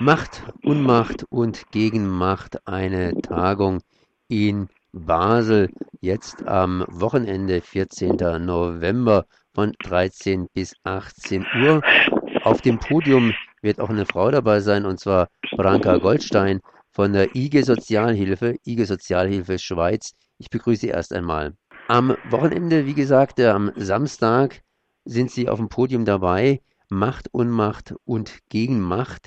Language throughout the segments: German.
Macht, Unmacht und Gegenmacht, eine Tagung in Basel, jetzt am Wochenende, 14. November von 13 bis 18 Uhr. Auf dem Podium wird auch eine Frau dabei sein, und zwar Branka Goldstein von der IG Sozialhilfe, IG Sozialhilfe Schweiz. Ich begrüße Sie erst einmal. Am Wochenende, wie gesagt, am Samstag sind Sie auf dem Podium dabei. Macht, Unmacht und Gegenmacht.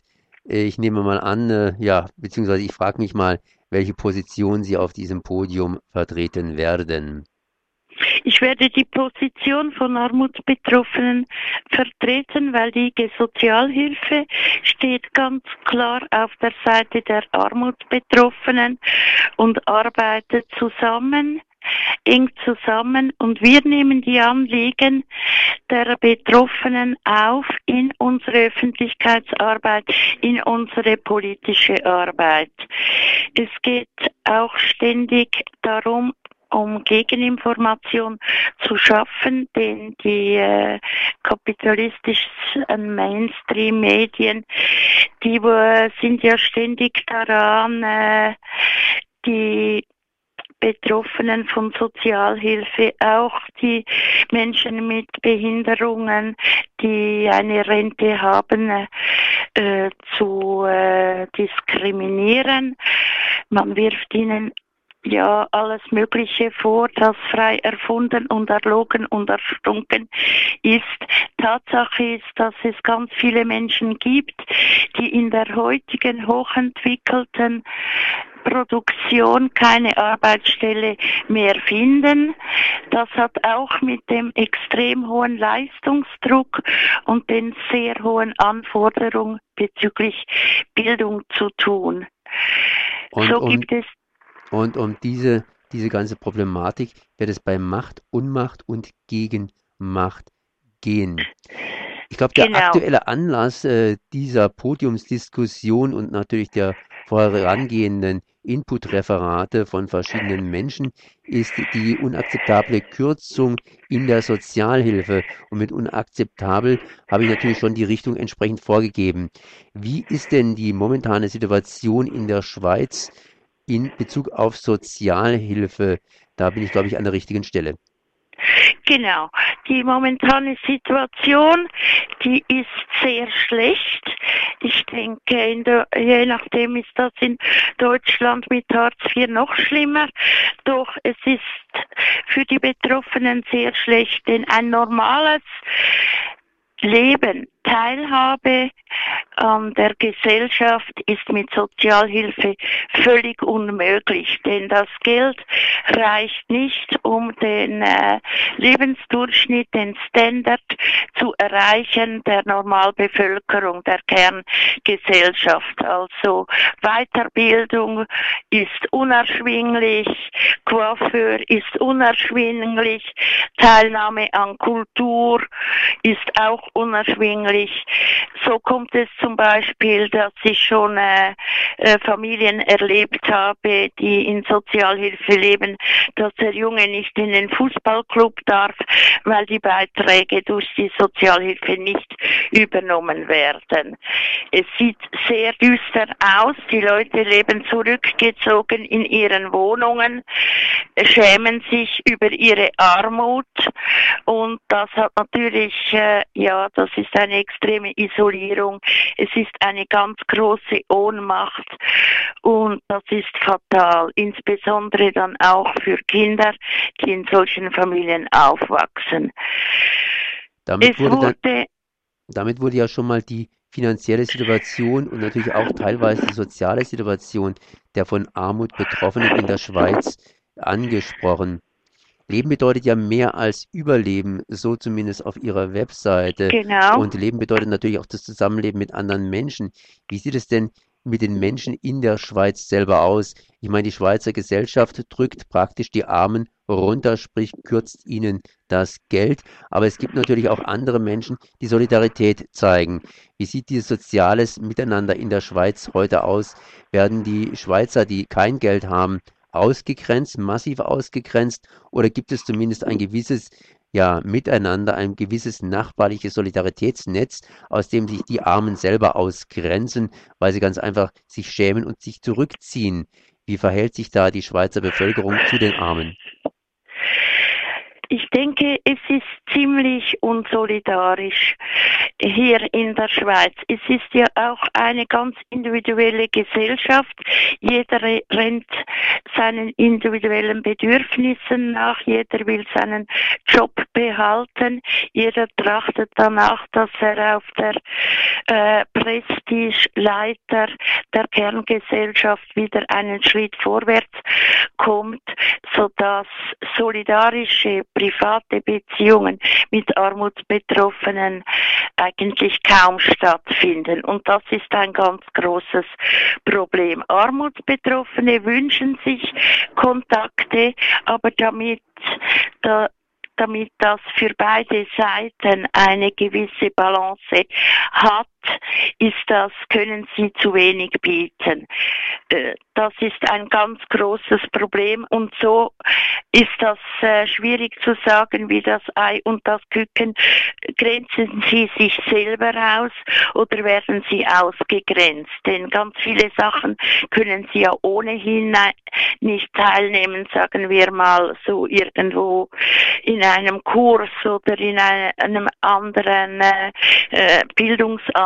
Ich nehme mal an, äh, ja, beziehungsweise ich frage mich mal, welche Position Sie auf diesem Podium vertreten werden. Ich werde die Position von Armutsbetroffenen vertreten, weil die Sozialhilfe steht ganz klar auf der Seite der Armutsbetroffenen und arbeitet zusammen eng zusammen und wir nehmen die Anliegen der Betroffenen auf in unsere Öffentlichkeitsarbeit, in unsere politische Arbeit. Es geht auch ständig darum, um Gegeninformation zu schaffen, denn die äh, kapitalistischen Mainstream-Medien, die äh, sind ja ständig daran, äh, die Betroffenen von Sozialhilfe, auch die Menschen mit Behinderungen, die eine Rente haben, äh, zu äh, diskriminieren. Man wirft ihnen ja alles Mögliche vor, das frei erfunden und erlogen und erstunken ist. Tatsache ist, dass es ganz viele Menschen gibt, die in der heutigen hochentwickelten Produktion keine Arbeitsstelle mehr finden. Das hat auch mit dem extrem hohen Leistungsdruck und den sehr hohen Anforderungen bezüglich Bildung zu tun. Und so gibt es und um diese, diese ganze Problematik wird es bei Macht, Unmacht und Gegenmacht gehen. Ich glaube, der genau. aktuelle Anlass äh, dieser Podiumsdiskussion und natürlich der vorangehenden Input-Referate von verschiedenen Menschen ist die unakzeptable Kürzung in der Sozialhilfe. Und mit unakzeptabel habe ich natürlich schon die Richtung entsprechend vorgegeben. Wie ist denn die momentane Situation in der Schweiz in Bezug auf Sozialhilfe. Da bin ich, glaube ich, an der richtigen Stelle. Genau. Die momentane Situation, die ist sehr schlecht. Ich denke, der, je nachdem ist das in Deutschland mit Hartz IV noch schlimmer. Doch es ist für die Betroffenen sehr schlecht, denn ein normales Leben, Teilhabe an der Gesellschaft ist mit Sozialhilfe völlig unmöglich, denn das Geld reicht nicht, um den äh, Lebensdurchschnitt, den Standard zu erreichen der Normalbevölkerung, der Kerngesellschaft. Also Weiterbildung ist unerschwinglich, Coiffeur ist unerschwinglich, Teilnahme an Kultur ist auch unerschwinglich. So kommt es zum Beispiel, dass ich schon äh, äh, Familien erlebt habe, die in Sozialhilfe leben, dass der Junge nicht in den Fußballclub darf, weil die Beiträge durch die Sozialhilfe nicht übernommen werden. Es sieht sehr düster aus. Die Leute leben zurückgezogen in ihren Wohnungen, schämen sich über ihre Armut und das hat natürlich, äh, ja, das ist eine extreme Isolierung. Es ist eine ganz große Ohnmacht und das ist fatal, insbesondere dann auch für Kinder, die in solchen Familien aufwachsen. Damit wurde, dann, damit wurde ja schon mal die finanzielle Situation und natürlich auch teilweise die soziale Situation der von Armut Betroffenen in der Schweiz angesprochen. Leben bedeutet ja mehr als Überleben, so zumindest auf Ihrer Webseite. Genau. Und Leben bedeutet natürlich auch das Zusammenleben mit anderen Menschen. Wie sieht es denn mit den Menschen in der Schweiz selber aus? Ich meine, die Schweizer Gesellschaft drückt praktisch die Armen runter, sprich kürzt ihnen das Geld. Aber es gibt natürlich auch andere Menschen, die Solidarität zeigen. Wie sieht dieses soziales Miteinander in der Schweiz heute aus? Werden die Schweizer, die kein Geld haben, ausgegrenzt, massiv ausgegrenzt oder gibt es zumindest ein gewisses ja miteinander ein gewisses nachbarliches Solidaritätsnetz, aus dem sich die Armen selber ausgrenzen, weil sie ganz einfach sich schämen und sich zurückziehen. Wie verhält sich da die Schweizer Bevölkerung zu den Armen? Ich denke, es ist ziemlich unsolidarisch hier in der Schweiz. Es ist ja auch eine ganz individuelle Gesellschaft. Jeder rennt seinen individuellen Bedürfnissen nach. Jeder will seinen Job behalten. Jeder trachtet danach, dass er auf der äh, Prestigeleiter der Kerngesellschaft wieder einen Schritt vorwärts kommt, sodass solidarische private Beziehungen mit Armutsbetroffenen eigentlich kaum stattfinden. Und das ist ein ganz großes Problem. Armutsbetroffene wünschen sich Kontakte, aber damit da damit das für beide Seiten eine gewisse Balance hat, ist das, können sie zu wenig bieten. Äh, das ist ein ganz großes Problem und so ist das äh, schwierig zu sagen wie das Ei und das Küken. Grenzen sie sich selber aus oder werden sie ausgegrenzt? Denn ganz viele Sachen können sie ja ohnehin nicht teilnehmen, sagen wir mal so irgendwo in einem Kurs oder in einem anderen äh,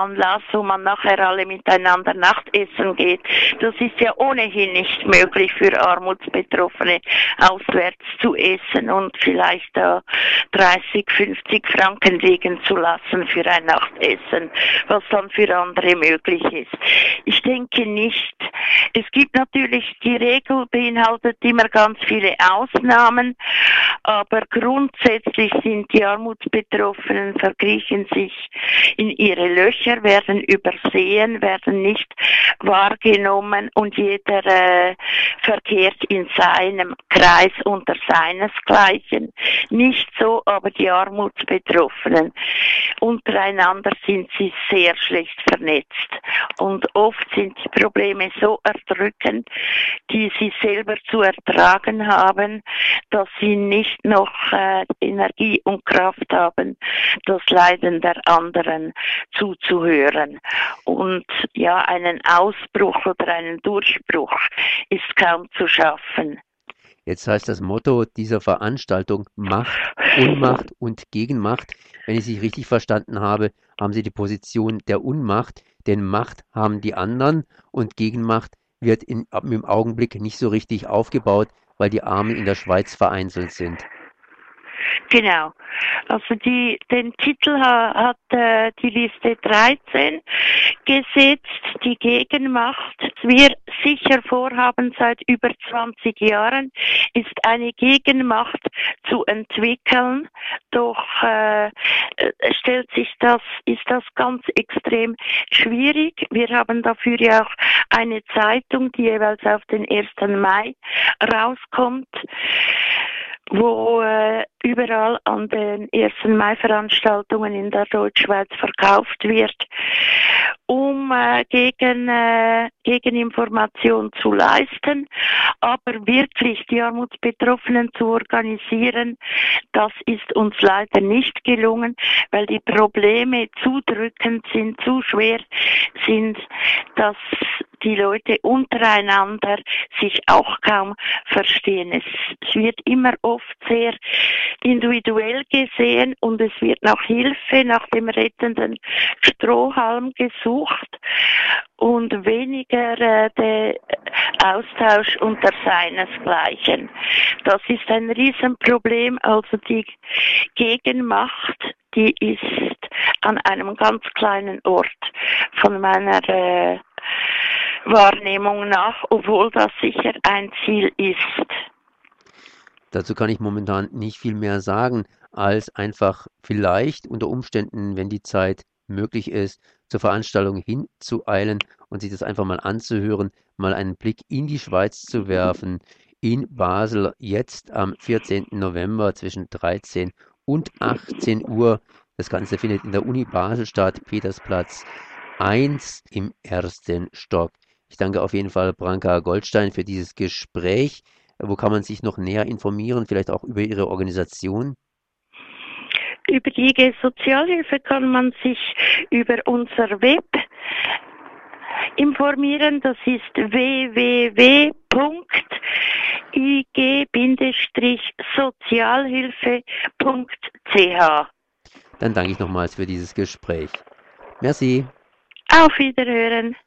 Bildungsanlass, wo man nachher alle miteinander Nachtessen geht. Das ist ja ohnehin nicht möglich für Armutsbetroffene auswärts zu essen und vielleicht da 30, 50 Franken liegen zu lassen für ein Nachtessen, was dann für andere möglich ist. Ich denke nicht. Es gibt natürlich, die Regel beinhaltet immer ganz viele Ausnahmen, aber grundsätzlich sind die Armutsbetroffenen, verkriechen sich in ihre Löcher, werden übersehen, werden nicht wahrgenommen und jeder äh, verkehrt in seinem Kreis unter seinesgleichen. Nicht so, aber die Armutsbetroffenen untereinander sind sie sehr schlecht vernetzt und oft sind die Probleme so erdrückend, die sie selber zu ertragen haben, dass sie nicht noch äh, Energie und Kraft haben, das Leiden der anderen zuzuhören. Und ja, einen Ausbruch oder einen Durchbruch ist kaum zu schaffen. Jetzt heißt das Motto dieser Veranstaltung Macht, Unmacht und Gegenmacht. Wenn ich Sie richtig verstanden habe, haben Sie die Position der Unmacht, denn Macht haben die anderen und Gegenmacht wird in, im Augenblick nicht so richtig aufgebaut, weil die Armen in der Schweiz vereinzelt sind. Genau. Also die, den Titel hat äh, die Liste 13 gesetzt, die Gegenmacht. Wir sicher vorhaben seit über 20 Jahren, ist eine Gegenmacht zu entwickeln. Doch äh, stellt sich das, ist das ganz extrem schwierig. Wir haben dafür ja auch eine Zeitung, die jeweils auf den 1. Mai rauskommt wo äh, überall an den 1. Mai-Veranstaltungen in der Deutschschweiz verkauft wird, um äh, gegen, äh, Gegeninformation zu leisten. Aber wirklich die Armutsbetroffenen zu organisieren, das ist uns leider nicht gelungen, weil die Probleme zu drückend sind, zu schwer sind, dass die Leute untereinander sich auch kaum verstehen. Es, wird immer oft sehr individuell gesehen und es wird nach Hilfe, nach dem rettenden Strohhalm gesucht und weniger äh, der Austausch unter seinesgleichen. Das ist ein Riesenproblem, also die Gegenmacht, die ist an einem ganz kleinen Ort von meiner äh, Wahrnehmung nach, obwohl das sicher ein Ziel ist. Dazu kann ich momentan nicht viel mehr sagen, als einfach vielleicht unter Umständen, wenn die Zeit möglich ist, zur Veranstaltung hinzueilen und sich das einfach mal anzuhören, mal einen Blick in die Schweiz zu werfen, in Basel jetzt am 14. November zwischen 13 und 18 Uhr. Das Ganze findet in der Uni Basel statt, Petersplatz 1 im ersten Stock. Ich danke auf jeden Fall Branka Goldstein für dieses Gespräch. Wo kann man sich noch näher informieren, vielleicht auch über Ihre Organisation? über die IG Sozialhilfe kann man sich über unser Web informieren. Das ist www.ig-sozialhilfe.ch. Dann danke ich nochmals für dieses Gespräch. Merci. Auf Wiederhören.